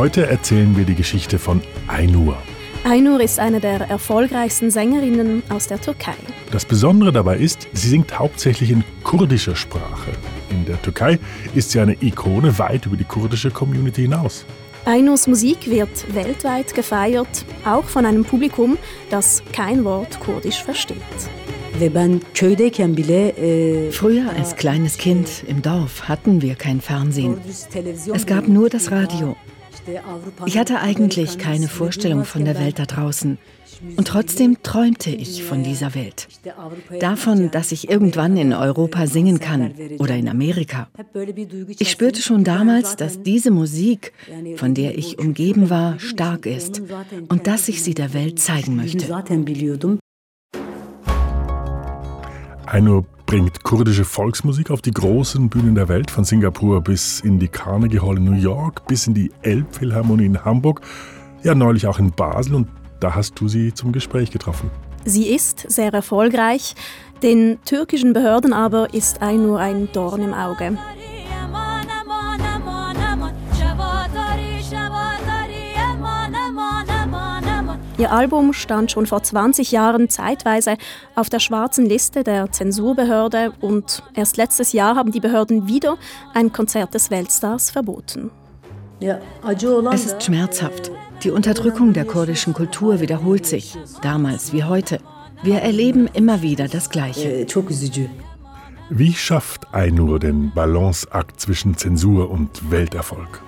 Heute erzählen wir die Geschichte von Aynur. Aynur ist eine der erfolgreichsten Sängerinnen aus der Türkei. Das Besondere dabei ist, sie singt hauptsächlich in kurdischer Sprache. In der Türkei ist sie eine Ikone weit über die kurdische Community hinaus. Aynurs Musik wird weltweit gefeiert, auch von einem Publikum, das kein Wort Kurdisch versteht. Früher als kleines Kind im Dorf hatten wir kein Fernsehen. Es gab nur das Radio. Ich hatte eigentlich keine Vorstellung von der Welt da draußen. Und trotzdem träumte ich von dieser Welt. Davon, dass ich irgendwann in Europa singen kann oder in Amerika. Ich spürte schon damals, dass diese Musik, von der ich umgeben war, stark ist und dass ich sie der Welt zeigen möchte. Aynur bringt kurdische Volksmusik auf die großen Bühnen der Welt, von Singapur bis in die Carnegie Hall in New York, bis in die Elbphilharmonie in Hamburg, ja neulich auch in Basel und da hast du sie zum Gespräch getroffen. Sie ist sehr erfolgreich, den türkischen Behörden aber ist Aynur ein Dorn im Auge. Ihr Album stand schon vor 20 Jahren zeitweise auf der schwarzen Liste der Zensurbehörde und erst letztes Jahr haben die Behörden wieder ein Konzert des Weltstars verboten. Es ist schmerzhaft. Die Unterdrückung der kurdischen Kultur wiederholt sich, damals wie heute. Wir erleben immer wieder das Gleiche. Wie schafft Aynur den Balanceakt zwischen Zensur und Welterfolg?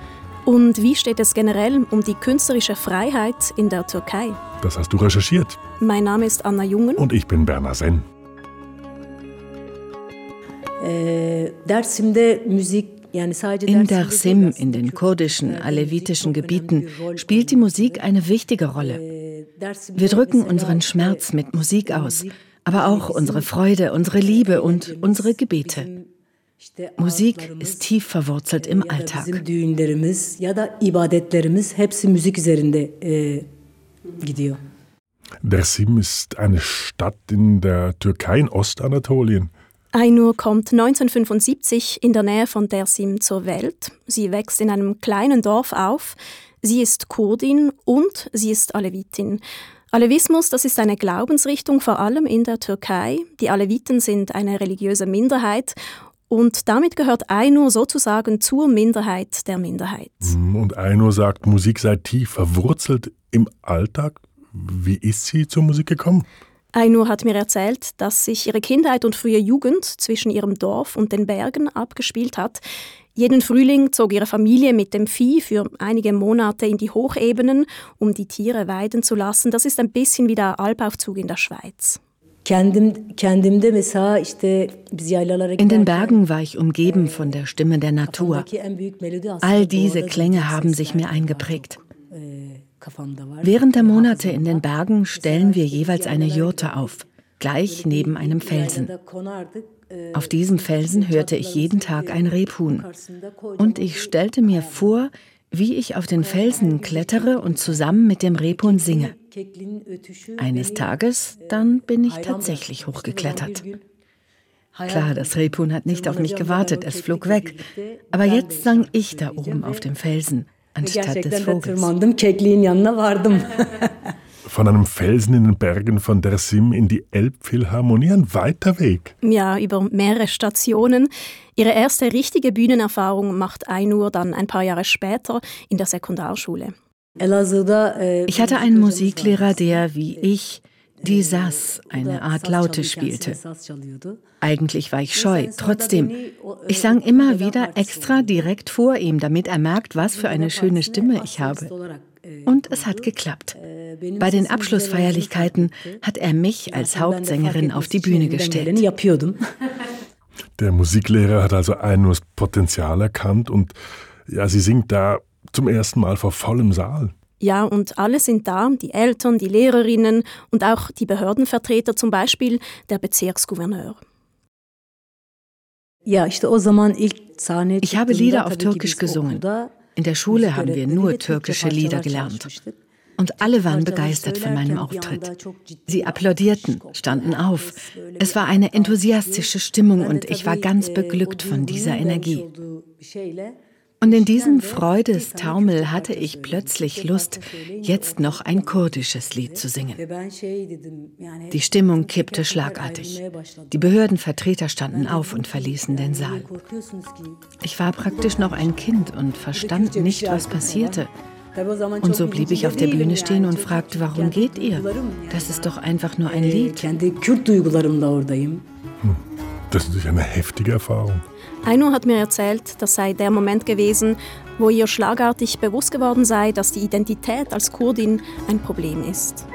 Und wie steht es generell um die künstlerische Freiheit in der Türkei? Das hast du recherchiert. Mein Name ist Anna Jungen. Und ich bin Berner Senn. In Dersim, in den kurdischen, alevitischen Gebieten, spielt die Musik eine wichtige Rolle. Wir drücken unseren Schmerz mit Musik aus, aber auch unsere Freude, unsere Liebe und unsere Gebete. Musik ist tief verwurzelt im Alltag. Dersim ist eine Stadt in der Türkei in Ostanatolien. Aynur kommt 1975 in der Nähe von Dersim zur Welt. Sie wächst in einem kleinen Dorf auf. Sie ist Kurdin und sie ist Alevitin. Alevismus, das ist eine Glaubensrichtung vor allem in der Türkei. Die Aleviten sind eine religiöse Minderheit und damit gehört Ainur sozusagen zur Minderheit der Minderheit. Mhm, und Ainur sagt, Musik sei tief verwurzelt im Alltag. Wie ist sie zur Musik gekommen? Ainur hat mir erzählt, dass sich ihre Kindheit und frühe Jugend zwischen ihrem Dorf und den Bergen abgespielt hat. Jeden Frühling zog ihre Familie mit dem Vieh für einige Monate in die Hochebenen, um die Tiere weiden zu lassen. Das ist ein bisschen wie der Alpaufzug in der Schweiz. In den Bergen war ich umgeben von der Stimme der Natur. All diese Klänge haben sich mir eingeprägt. Während der Monate in den Bergen stellen wir jeweils eine Jurte auf, gleich neben einem Felsen. Auf diesem Felsen hörte ich jeden Tag ein Rebhuhn. Und ich stellte mir vor, wie ich auf den Felsen klettere und zusammen mit dem Rebhuhn singe. Eines Tages, dann bin ich tatsächlich hochgeklettert. Klar, das Rebhuhn hat nicht auf mich gewartet, es flog weg. Aber jetzt sang ich da oben auf dem Felsen, anstatt des Vogels. Von einem Felsen in den Bergen von Dersim in die Elbphilharmonie ein weiter Weg. Ja, über mehrere Stationen. Ihre erste richtige Bühnenerfahrung macht Ainur dann ein paar Jahre später in der Sekundarschule. Ich hatte einen Musiklehrer, der wie ich die Sass, eine Art Laute spielte. Eigentlich war ich scheu. Trotzdem, ich sang immer wieder extra direkt vor ihm, damit er merkt, was für eine schöne Stimme ich habe. Und es hat geklappt. Bei den Abschlussfeierlichkeiten hat er mich als Hauptsängerin auf die Bühne gestellt. Der Musiklehrer hat also Ainurs Potenzial erkannt und ja, sie singt da zum ersten Mal vor vollem Saal. Ja, und alle sind da, die Eltern, die Lehrerinnen und auch die Behördenvertreter, zum Beispiel der Bezirksgouverneur. Ich habe Lieder auf Türkisch gesungen. In der Schule haben wir nur türkische Lieder gelernt. Und alle waren begeistert von meinem Auftritt. Sie applaudierten, standen auf. Es war eine enthusiastische Stimmung und ich war ganz beglückt von dieser Energie. Und in diesem Freudestaumel hatte ich plötzlich Lust, jetzt noch ein kurdisches Lied zu singen. Die Stimmung kippte schlagartig. Die Behördenvertreter standen auf und verließen den Saal. Ich war praktisch noch ein Kind und verstand nicht, was passierte. Und so blieb ich auf der Bühne stehen und fragte, warum geht ihr? Das ist doch einfach nur ein Lied. Hm. Das ist natürlich eine heftige Erfahrung. Ainur hat mir erzählt, das sei der Moment gewesen, wo ihr schlagartig bewusst geworden sei, dass die Identität als Kurdin ein Problem ist.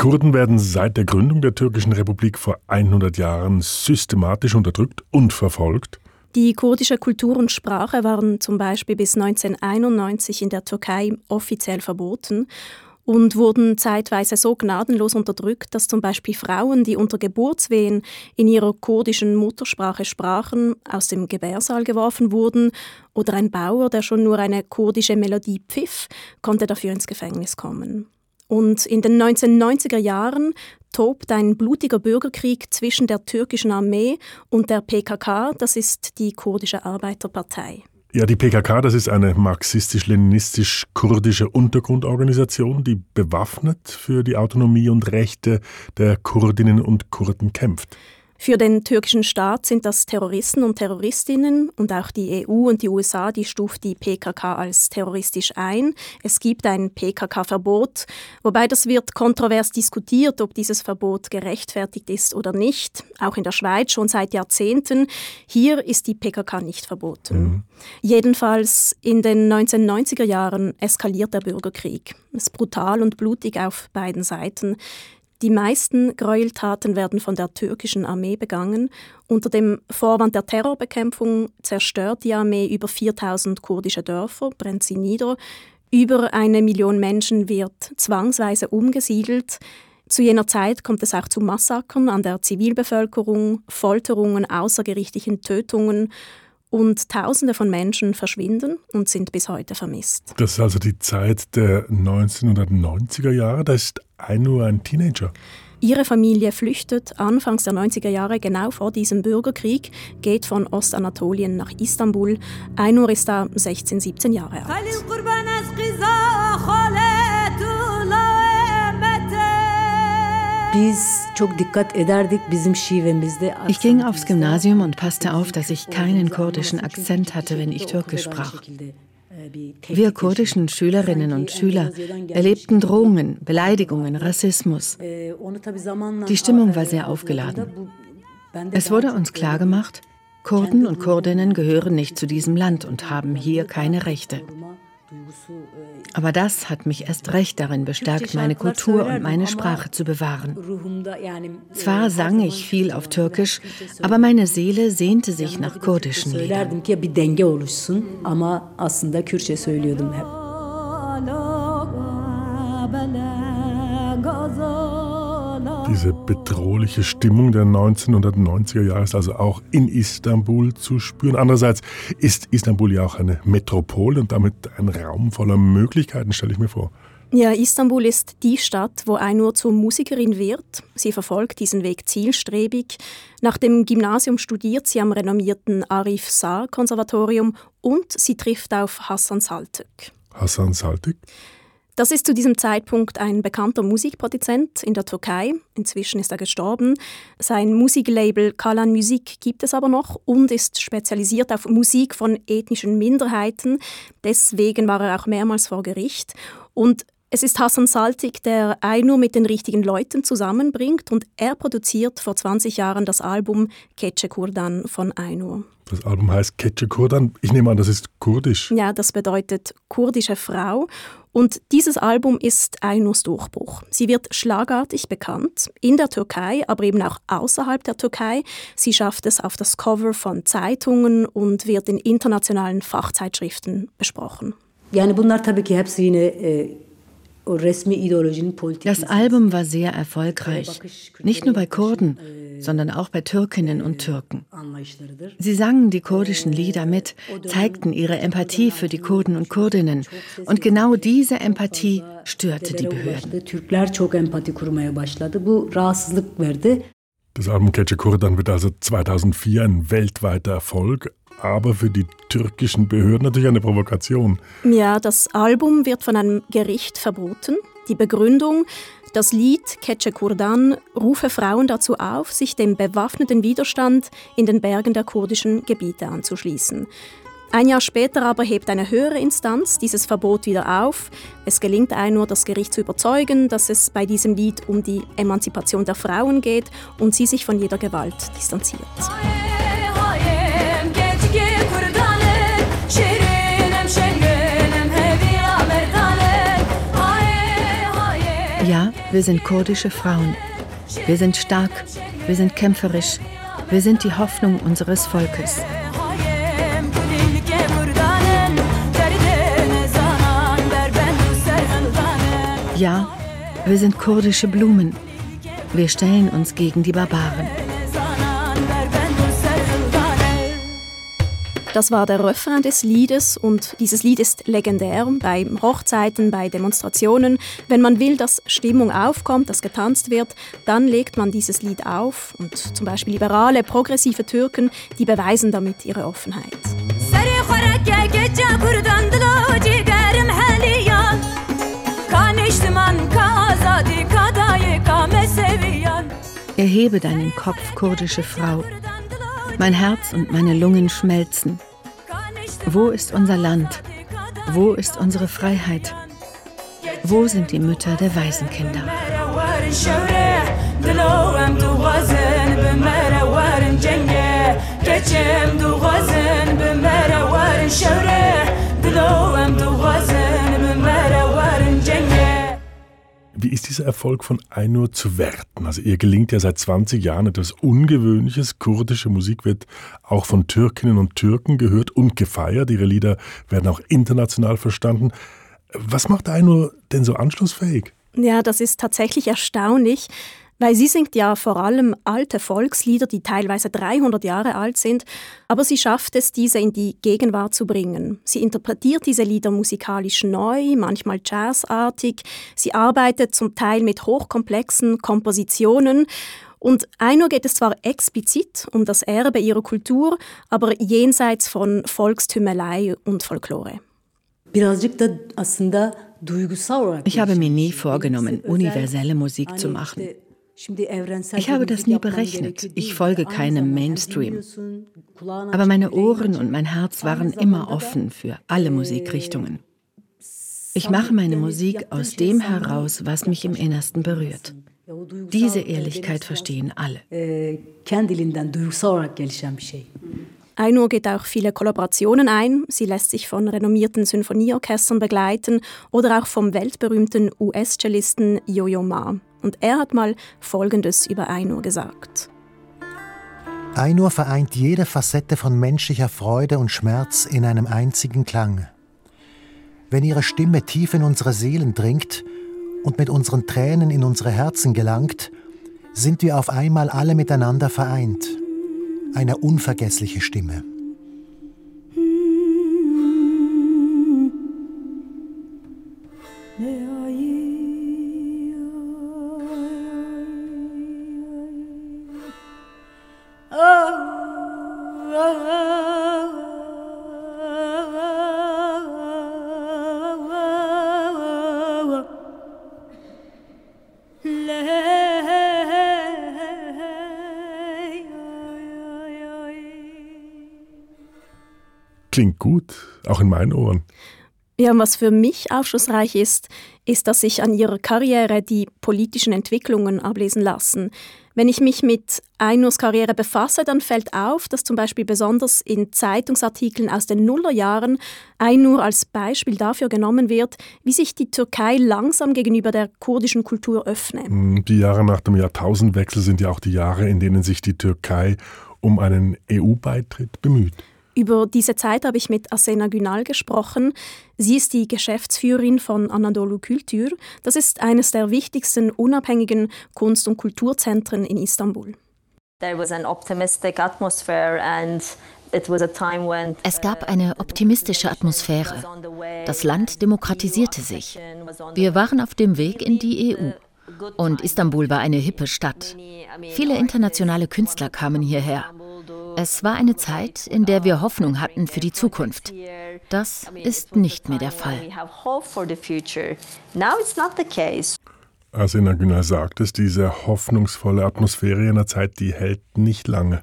Kurden werden seit der Gründung der türkischen Republik vor 100 Jahren systematisch unterdrückt und verfolgt. Die kurdische Kultur und Sprache waren zum Beispiel bis 1991 in der Türkei offiziell verboten und wurden zeitweise so gnadenlos unterdrückt, dass zum Beispiel Frauen, die unter Geburtswehen in ihrer kurdischen Muttersprache sprachen, aus dem Gebärsaal geworfen wurden oder ein Bauer, der schon nur eine kurdische Melodie pfiff, konnte dafür ins Gefängnis kommen. Und in den 1990er Jahren tobt ein blutiger Bürgerkrieg zwischen der türkischen Armee und der PKK, das ist die kurdische Arbeiterpartei. Ja, die PKK, das ist eine marxistisch-leninistisch-kurdische Untergrundorganisation, die bewaffnet für die Autonomie und Rechte der Kurdinnen und Kurden kämpft. Für den türkischen Staat sind das Terroristen und Terroristinnen und auch die EU und die USA, die stuft die PKK als terroristisch ein. Es gibt ein PKK-Verbot, wobei das wird kontrovers diskutiert, ob dieses Verbot gerechtfertigt ist oder nicht. Auch in der Schweiz schon seit Jahrzehnten. Hier ist die PKK nicht verboten. Mhm. Jedenfalls in den 1990er Jahren eskaliert der Bürgerkrieg. Es ist brutal und blutig auf beiden Seiten. Die meisten Gräueltaten werden von der türkischen Armee begangen. Unter dem Vorwand der Terrorbekämpfung zerstört die Armee über 4000 kurdische Dörfer, brennt sie nieder. Über eine Million Menschen wird zwangsweise umgesiedelt. Zu jener Zeit kommt es auch zu Massakern an der Zivilbevölkerung, Folterungen, außergerichtlichen Tötungen und Tausende von Menschen verschwinden und sind bis heute vermisst. Das ist also die Zeit der 1990er Jahre. Da ist Ainur ein Teenager. Ihre Familie flüchtet anfangs der 90er Jahre genau vor diesem Bürgerkrieg, geht von Ostanatolien nach Istanbul. Ainur ist da 16, 17 Jahre alt. Ich ging aufs Gymnasium und passte auf, dass ich keinen kurdischen Akzent hatte, wenn ich Türkisch sprach. Wir kurdischen Schülerinnen und Schüler erlebten Drohungen, Beleidigungen, Rassismus. Die Stimmung war sehr aufgeladen. Es wurde uns klargemacht, Kurden und Kurdinnen gehören nicht zu diesem Land und haben hier keine Rechte. Aber das hat mich erst recht darin bestärkt, meine Kultur und meine Sprache zu bewahren. Zwar sang ich viel auf Türkisch, aber meine Seele sehnte sich nach kurdischen Liedern. Diese bedrohliche Stimmung der 1990er Jahre ist also auch in Istanbul zu spüren. Andererseits ist Istanbul ja auch eine Metropole und damit ein Raum voller Möglichkeiten, stelle ich mir vor. Ja, Istanbul ist die Stadt, wo Ainur zur Musikerin wird. Sie verfolgt diesen Weg zielstrebig. Nach dem Gymnasium studiert sie am renommierten Arif Sar Konservatorium und sie trifft auf Hassan Saltık. Hassan Saltık? Das ist zu diesem Zeitpunkt ein bekannter Musikproduzent in der Türkei. Inzwischen ist er gestorben. Sein Musiklabel Kalan Musik gibt es aber noch und ist spezialisiert auf Musik von ethnischen Minderheiten. Deswegen war er auch mehrmals vor Gericht. Und es ist Hassan Saltik, der Ainur mit den richtigen Leuten zusammenbringt und er produziert vor 20 Jahren das Album Keçe Kurdan von Ainur. Das Album heißt Keçe Kurdan. Ich nehme an, das ist kurdisch. Ja, das bedeutet kurdische Frau. Und dieses Album ist Ainurs Durchbruch. Sie wird schlagartig bekannt, in der Türkei, aber eben auch außerhalb der Türkei. Sie schafft es auf das Cover von Zeitungen und wird in internationalen Fachzeitschriften besprochen. Yani bunlar tabii ki hepsi yine Das Album war sehr erfolgreich, nicht nur bei Kurden, sondern auch bei Türkinnen und Türken. Sie sangen die kurdischen Lieder mit, zeigten ihre Empathie für die Kurden und Kurdinnen. Und genau diese Empathie störte die Behörden. Das Album Keçe Kurdan wird also 2004 ein weltweiter Erfolg, aber für die türkischen Behörden natürlich eine Provokation. Ja, das Album wird von einem Gericht verboten. Die Begründung, das Lied Keçe Kurdan rufe Frauen dazu auf, sich dem bewaffneten Widerstand in den Bergen der kurdischen Gebiete anzuschließen. Ein Jahr später aber hebt eine höhere Instanz dieses Verbot wieder auf. Es gelingt Einur, das Gericht zu überzeugen, dass es bei diesem Lied um die Emanzipation der Frauen geht und sie sich von jeder Gewalt distanziert. Wir sind kurdische Frauen. Wir sind stark, wir sind kämpferisch, wir sind die Hoffnung unseres Volkes. Ja, wir sind kurdische Blumen. Wir stellen uns gegen die Barbaren. Das war der Refrain des Liedes und dieses Lied ist legendär bei Hochzeiten, bei Demonstrationen. Wenn man will, dass Stimmung aufkommt, dass getanzt wird, dann legt man dieses Lied auf und zum Beispiel liberale, progressive Türken, die beweisen damit ihre Offenheit. Erhebe deinen Kopf, kurdische Frau. Mein Herz und meine Lungen schmelzen. Wo ist unser Land? Wo ist unsere Freiheit? Wo sind die Mütter der Waisenkinder? Wie ist dieser Erfolg von Einur zu werten? Also ihr gelingt ja seit 20 Jahren etwas Ungewöhnliches. Kurdische Musik wird auch von Türkinnen und Türken gehört und gefeiert. Ihre Lieder werden auch international verstanden. Was macht Einur denn so anschlussfähig? Ja, das ist tatsächlich erstaunlich. Weil sie singt ja vor allem alte Volkslieder, die teilweise 300 Jahre alt sind, aber sie schafft es, diese in die Gegenwart zu bringen. Sie interpretiert diese Lieder musikalisch neu, manchmal jazzartig. Sie arbeitet zum Teil mit hochkomplexen Kompositionen. Und Einur geht es zwar explizit um das Erbe ihrer Kultur, aber jenseits von Volkstümelei und Folklore. Ich habe mir nie vorgenommen, universelle Musik zu machen. Ich habe das nie berechnet. Ich folge keinem Mainstream. Aber meine Ohren und mein Herz waren immer offen für alle Musikrichtungen. Ich mache meine Musik aus dem heraus, was mich im Innersten berührt. Diese Ehrlichkeit verstehen alle. Ainur geht auch viele Kollaborationen ein. Sie lässt sich von renommierten Sinfonieorchestern begleiten oder auch vom weltberühmten US-Cellisten Yo-Yo Ma. Und er hat mal Folgendes über Einur gesagt. Einur vereint jede Facette von menschlicher Freude und Schmerz in einem einzigen Klang. Wenn ihre Stimme tief in unsere Seelen dringt und mit unseren Tränen in unsere Herzen gelangt, sind wir auf einmal alle miteinander vereint. Eine unvergessliche Stimme. Klingt gut, auch in meinen Ohren. Ja, was für mich aufschlussreich ist, ist, dass sich an ihrer Karriere die politischen Entwicklungen ablesen lassen. Wenn ich mich mit Einurs Karriere befasse, dann fällt auf, dass zum Beispiel besonders in Zeitungsartikeln aus den Nullerjahren Einur als Beispiel dafür genommen wird, wie sich die Türkei langsam gegenüber der kurdischen Kultur öffne. Hm, die Jahre nach dem Jahrtausendwechsel sind ja auch die Jahre, in denen sich die Türkei um einen EU-Beitritt bemüht. Über diese Zeit habe ich mit Asena Günal gesprochen. Sie ist die Geschäftsführerin von Anadolu Kultur. Das ist eines der wichtigsten unabhängigen Kunst- und Kulturzentren in Istanbul. There was an optimistic atmosphere and es gab eine optimistische Atmosphäre. Das Land demokratisierte sich. Wir waren auf dem Weg in die EU. Und Istanbul war eine hippe Stadt. Viele internationale Künstler kamen hierher. Es war eine Zeit, in der wir Hoffnung hatten für die Zukunft. Das ist nicht mehr der Fall. Also in Günay sagt es, diese hoffnungsvolle Atmosphäre in einer Zeit, die hält nicht lange.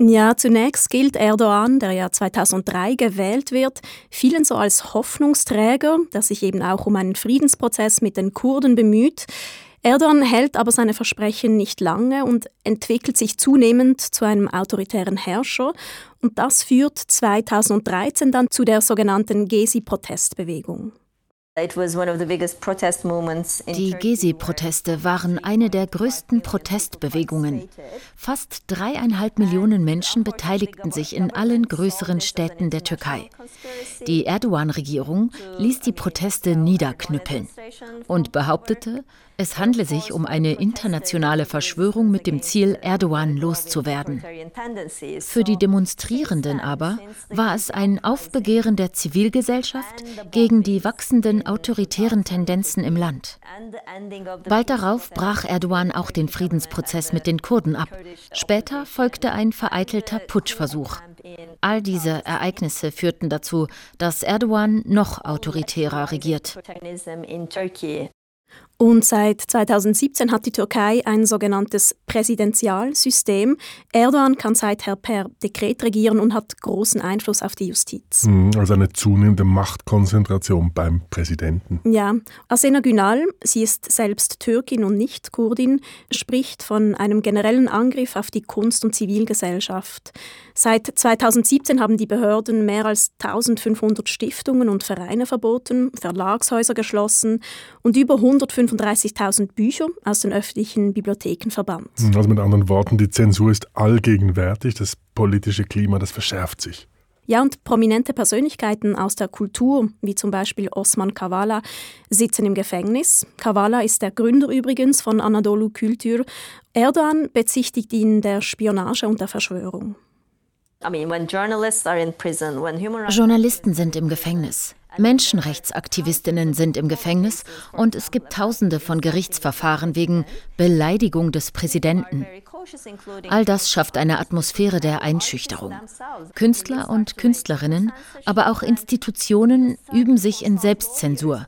Ja, zunächst gilt Erdogan, der ja 2003 gewählt wird, vielen so als Hoffnungsträger, der sich eben auch um einen Friedensprozess mit den Kurden bemüht. Erdogan hält aber seine Versprechen nicht lange und entwickelt sich zunehmend zu einem autoritären Herrscher. Und das führt 2013 dann zu der sogenannten Gezi-Protestbewegung. Die Gezi-Proteste waren eine der größten Protestbewegungen. Fast dreieinhalb Millionen Menschen beteiligten sich in allen größeren Städten der Türkei. Die Erdogan-Regierung ließ die Proteste niederknüppeln und behauptete, es handle sich um eine internationale Verschwörung mit dem Ziel, Erdogan loszuwerden. Für die Demonstrierenden aber war es ein Aufbegehren der Zivilgesellschaft gegen die wachsenden autoritären Tendenzen im Land. Bald darauf brach Erdogan auch den Friedensprozess mit den Kurden ab. Später folgte ein vereitelter Putschversuch. All diese Ereignisse führten dazu, dass Erdogan noch autoritärer regiert. Und seit 2017 hat die Türkei ein sogenanntes Präsidentialsystem. Erdogan kann seither per Dekret regieren und hat großen Einfluss auf die Justiz. Mhm, also eine zunehmende Machtkonzentration beim Präsidenten. Ja, Asena Günal, sie ist selbst Türkin und nicht Kurdin, spricht von einem generellen Angriff auf die Kunst- und Zivilgesellschaft. Seit 2017 haben die Behörden mehr als 1500 Stiftungen und Vereine verboten, Verlagshäuser geschlossen und über 135.000 Bücher aus den öffentlichen Bibliotheken verbannt. Hm, also mit anderen Worten, die Zensur ist allgegenwärtig, das politische Klima, das verschärft sich. Ja, und prominente Persönlichkeiten aus der Kultur, wie zum Beispiel Osman Kavala, sitzen im Gefängnis. Kavala ist der Gründer übrigens von Anadolu Kultur. Erdogan bezichtigt ihn der Spionage und der Verschwörung. Journalisten sind im Gefängnis. Menschenrechtsaktivistinnen sind im Gefängnis und es gibt Tausende von Gerichtsverfahren wegen Beleidigung des Präsidenten. All das schafft eine Atmosphäre der Einschüchterung. Künstler und Künstlerinnen, aber auch Institutionen üben sich in Selbstzensur.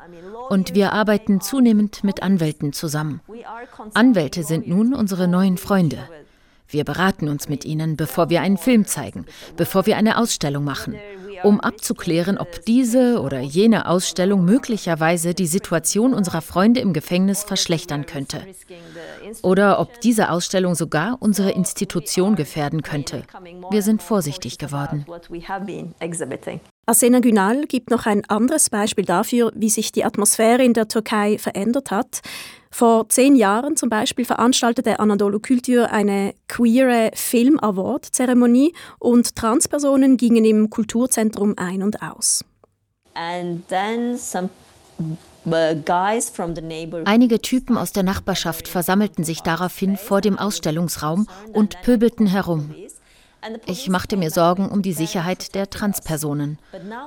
Und wir arbeiten zunehmend mit Anwälten zusammen. Anwälte sind nun unsere neuen Freunde. Wir beraten uns mit ihnen, bevor wir einen Film zeigen, bevor wir eine Ausstellung machen, um abzuklären, ob diese oder jene Ausstellung möglicherweise die Situation unserer Freunde im Gefängnis verschlechtern könnte. Oder ob diese Ausstellung sogar unsere Institution gefährden könnte. Wir sind vorsichtig geworden. Asena Günal gibt noch ein anderes Beispiel dafür, wie sich die Atmosphäre in der Türkei verändert hat. Vor zehn Jahren zum Beispiel veranstaltete Anadolu Kultur eine queere Film Award Zeremonie und Transpersonen gingen im Kulturzentrum ein und aus. Einige Typen aus der Nachbarschaft versammelten sich daraufhin vor dem Ausstellungsraum und pöbelten herum. Ich machte mir Sorgen um die Sicherheit der Transpersonen.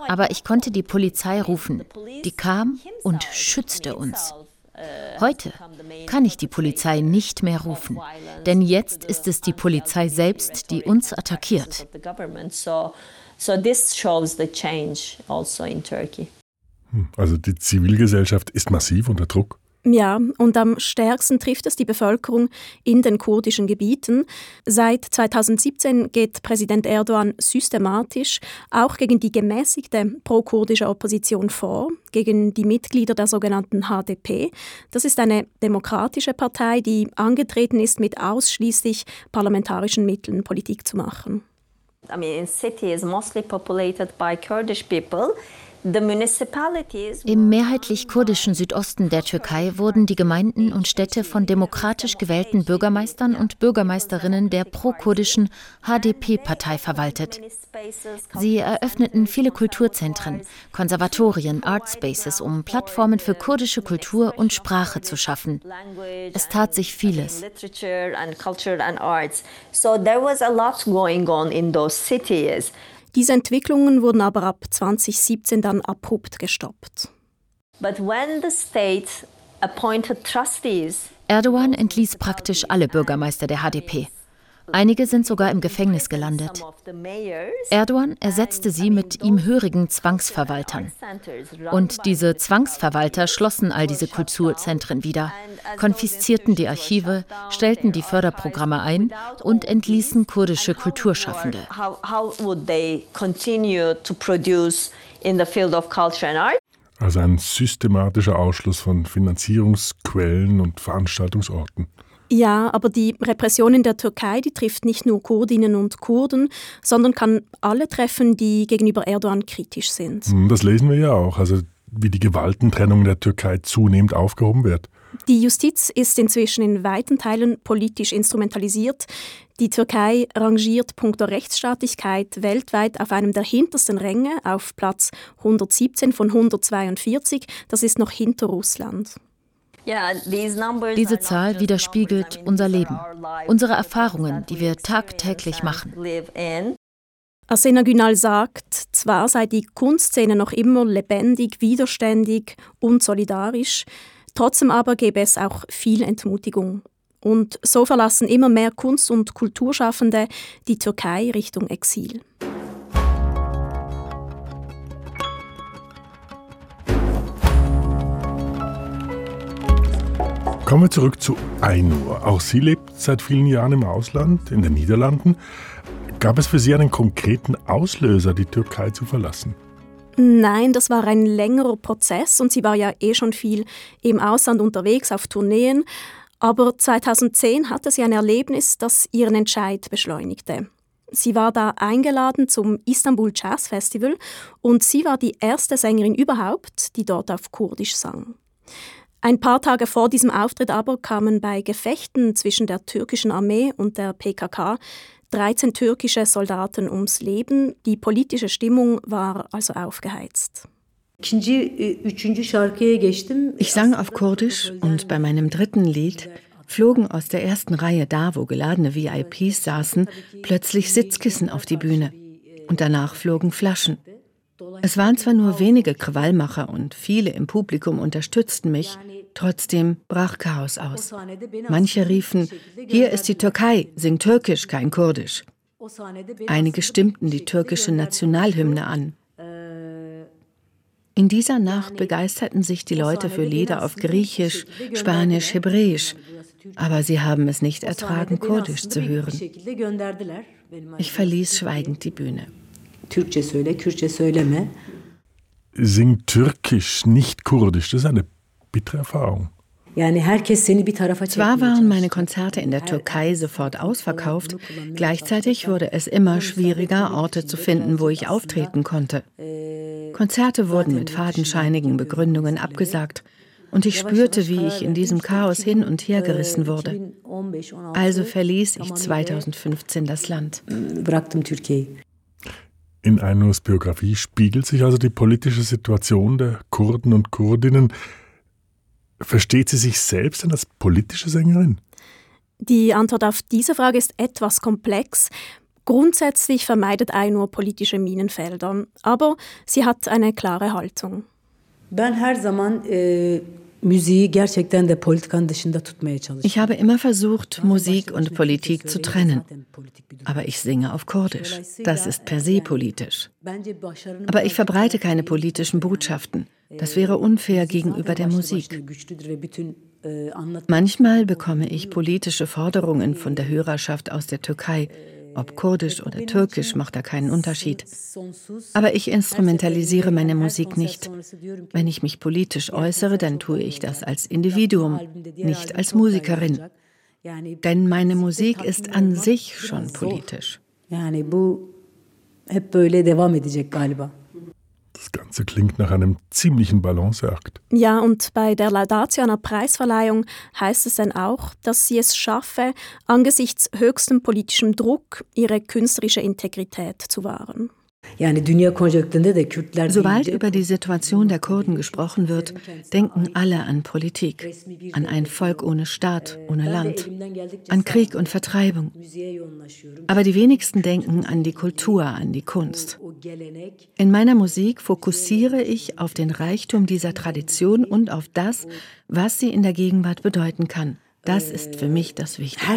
Aber ich konnte die Polizei rufen. Die kam und schützte uns. Heute kann ich die Polizei nicht mehr rufen, denn jetzt ist es die Polizei selbst, die uns attackiert. Also die Zivilgesellschaft ist massiv unter Druck. Ja, und am stärksten trifft es die Bevölkerung in den kurdischen Gebieten. Seit 2017 geht Präsident Erdogan systematisch auch gegen die gemäßigte pro-kurdische Opposition vor, gegen die Mitglieder der sogenannten HDP. Das ist eine demokratische Partei, die angetreten ist, mit ausschließlich parlamentarischen Mitteln Politik zu machen. I mean, city is mostly populated by Kurdish people. Im mehrheitlich kurdischen Südosten der Türkei wurden die Gemeinden und Städte von demokratisch gewählten Bürgermeistern und Bürgermeisterinnen der pro-kurdischen HDP-Partei verwaltet. Sie eröffneten viele Kulturzentren, Konservatorien, Artspaces, um Plattformen für kurdische Kultur und Sprache zu schaffen. Es tat sich vieles. So there was a lot going on in those cities. Diese Entwicklungen wurden aber ab 2017 dann abrupt gestoppt. Erdogan entließ praktisch alle Bürgermeister der HDP. Einige sind sogar im Gefängnis gelandet. Erdogan ersetzte sie mit ihm hörigen Zwangsverwaltern. Und diese Zwangsverwalter schlossen all diese Kulturzentren wieder, konfiszierten die Archive, stellten die Förderprogramme ein und entließen kurdische Kulturschaffende. Also ein systematischer Ausschluss von Finanzierungsquellen und Veranstaltungsorten. Ja, aber die Repression in der Türkei, die trifft nicht nur Kurdinnen und Kurden, sondern kann alle treffen, die gegenüber Erdogan kritisch sind. Hm, das lesen wir ja auch, also wie die Gewaltentrennung in der Türkei zunehmend aufgehoben wird. Die Justiz ist inzwischen in weiten Teilen politisch instrumentalisiert. Die Türkei rangiert punkto Rechtsstaatlichkeit weltweit auf einem der hintersten Ränge, auf Platz 117 von 142. Das ist noch hinter Russland. Diese Zahl widerspiegelt unser Leben, unsere Erfahrungen, die wir tagtäglich machen. Asena Günal sagt, zwar sei die Kunstszene noch immer lebendig, widerständig und solidarisch, trotzdem aber gäbe es auch viel Entmutigung. Und so verlassen immer mehr Kunst- und Kulturschaffende die Türkei Richtung Exil. Kommen wir zurück zu Ainur. Auch sie lebt seit vielen Jahren im Ausland, in den Niederlanden. Gab es für Sie einen konkreten Auslöser, die Türkei zu verlassen? Nein, das war ein längerer Prozess und sie war ja eh schon viel im Ausland unterwegs auf Tourneen. Aber 2010 hatte sie ein Erlebnis, das ihren Entscheid beschleunigte. Sie war da eingeladen zum Istanbul Jazz Festival und sie war die erste Sängerin überhaupt, die dort auf Kurdisch sang. Ein paar Tage vor diesem Auftritt aber kamen bei Gefechten zwischen der türkischen Armee und der PKK 13 türkische Soldaten ums Leben. Die politische Stimmung war also aufgeheizt. Ich sang auf Kurdisch und bei meinem dritten Lied flogen aus der ersten Reihe da, wo geladene VIPs saßen, plötzlich Sitzkissen auf die Bühne. Und danach flogen Flaschen. Es waren zwar nur wenige Krawallmacher und viele im Publikum unterstützten mich, trotzdem brach Chaos aus. Manche riefen, hier ist die Türkei, sing türkisch, kein kurdisch. Einige stimmten die türkische Nationalhymne an. In dieser Nacht begeisterten sich die Leute für Lieder auf Griechisch, Spanisch, Hebräisch, aber sie haben es nicht ertragen, Kurdisch zu hören. Ich verließ schweigend die Bühne. Türkçe söyle, Kürtçe söyleme. Sing Türkisch, nicht Kurdisch. Das ist eine bittere Erfahrung. Zwar waren meine Konzerte in der Türkei sofort ausverkauft, gleichzeitig wurde es immer schwieriger, Orte zu finden, wo ich auftreten konnte. Konzerte wurden mit fadenscheinigen Begründungen abgesagt und ich spürte, wie ich in diesem Chaos hin und her gerissen wurde. Also verließ ich 2015 das Land. In Ainurs Biografie spiegelt sich also die politische Situation der Kurden und Kurdinnen. Versteht sie sich selbst denn als politische Sängerin? Die Antwort auf diese Frage ist etwas komplex. Grundsätzlich vermeidet Ainur politische Minenfelder, aber sie hat eine klare Haltung. Ben her zaman e, ich habe immer versucht, Musik und Politik zu trennen. Aber ich singe auf Kurdisch. Das ist per se politisch. Aber ich verbreite keine politischen Botschaften. Das wäre unfair gegenüber der Musik. Manchmal bekomme ich politische Forderungen von der Hörerschaft aus der Türkei ob kurdisch oder türkisch macht da keinen Unterschied. Aber ich instrumentalisiere meine Musik nicht. Wenn ich mich politisch äußere, dann tue ich das als Individuum, nicht als Musikerin. Denn meine Musik ist an sich schon politisch. Das Ganze klingt nach einem ziemlichen Balanceakt. Ja, und bei der Laudatio einer Preisverleihung heißt es dann auch, dass sie es schaffe, angesichts höchstem politischem Druck ihre künstlerische Integrität zu wahren. Sobald über die Situation der Kurden gesprochen wird, denken alle an Politik, an ein Volk ohne Staat, ohne Land, an Krieg und Vertreibung. Aber die wenigsten denken an die Kultur, an die Kunst. In meiner Musik fokussiere ich auf den Reichtum dieser Tradition und auf das, was sie in der Gegenwart bedeuten kann. Das ist für mich das Wichtigste.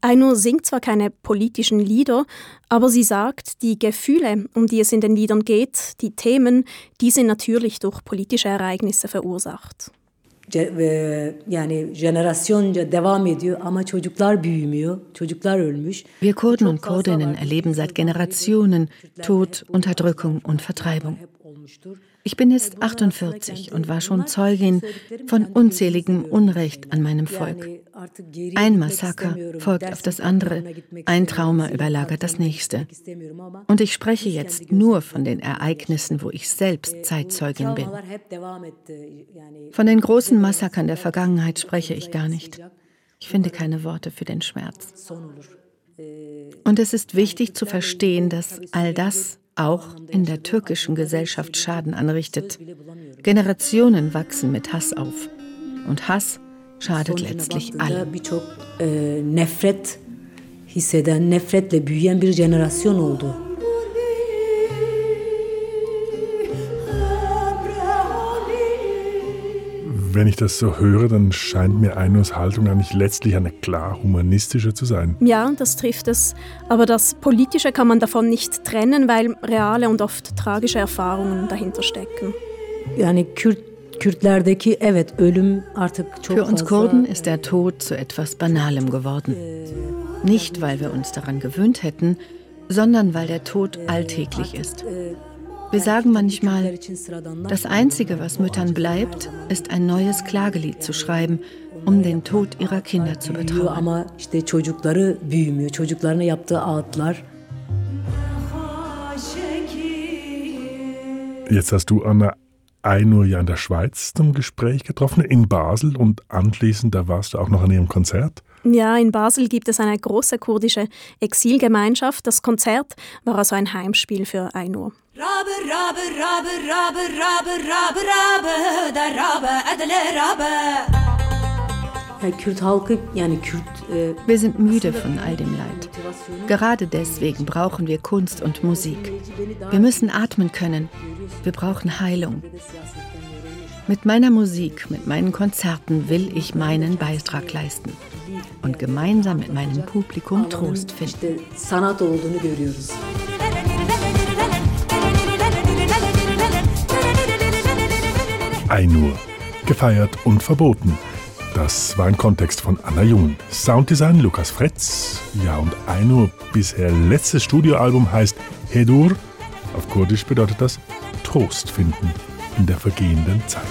Ainur singt zwar keine politischen Lieder, aber sie sagt, die Gefühle, um die es in den Liedern geht, die Themen, die sind natürlich durch politische Ereignisse verursacht. Wir Kurden und Kurdinnen erleben seit Generationen Tod, Unterdrückung und Vertreibung. Ich bin jetzt 48 und war schon Zeugin von unzähligem Unrecht an meinem Volk. Ein Massaker folgt auf das andere, ein Trauma überlagert das nächste. Und ich spreche jetzt nur von den Ereignissen, wo ich selbst Zeitzeugin bin. Von den großen Massakern der Vergangenheit spreche ich gar nicht. Ich finde keine Worte für den Schmerz. Und es ist wichtig zu verstehen, dass all das auch in der türkischen Gesellschaft Schaden anrichtet. Generationen wachsen mit Hass auf. Und Hass schadet letztlich allen. Nefret hisseden, nefretle büyüyen bir jenerasyon oldu. Wenn ich das so höre, dann scheint mir Einurs Haltung eigentlich letztlich eine klar humanistische zu sein. Ja, das trifft es. Aber das Politische kann man davon nicht trennen, weil reale und oft tragische Erfahrungen dahinter stecken. Für uns Kurden ist der Tod zu etwas Banalem geworden. Nicht, weil wir uns daran gewöhnt hätten, sondern weil der Tod alltäglich ist. Wir sagen manchmal, das Einzige, was Müttern bleibt, ist ein neues Klagelied zu schreiben, um den Tod ihrer Kinder zu betrauern. Jetzt hast du Anna Einur ja in der Schweiz zum Gespräch getroffen, in Basel und anschließend, da warst du auch noch an ihrem Konzert. Ja, in Basel gibt es eine große kurdische Exilgemeinschaft. Das Konzert war also ein Heimspiel für Einur. Rabe, Rabe, Rabe, Rabe, Rabe, Rabe, Rabe, der Rabe, edle Rabe. Äh, wir sind müde von all dem Leid. Gerade deswegen brauchen wir Kunst und Musik. Wir müssen atmen können. Wir brauchen Heilung. Mit meiner Musik, mit meinen Konzerten will ich meinen Beitrag leisten und gemeinsam mit meinem Publikum Trost finden. Einur, gefeiert und verboten. Das war ein Kontext von Anna Jung. Sounddesign Lukas Fretz. Ja, und Einur bisher letztes Studioalbum heißt Hedur. Auf Kurdisch bedeutet das Trost finden in der vergehenden Zeit.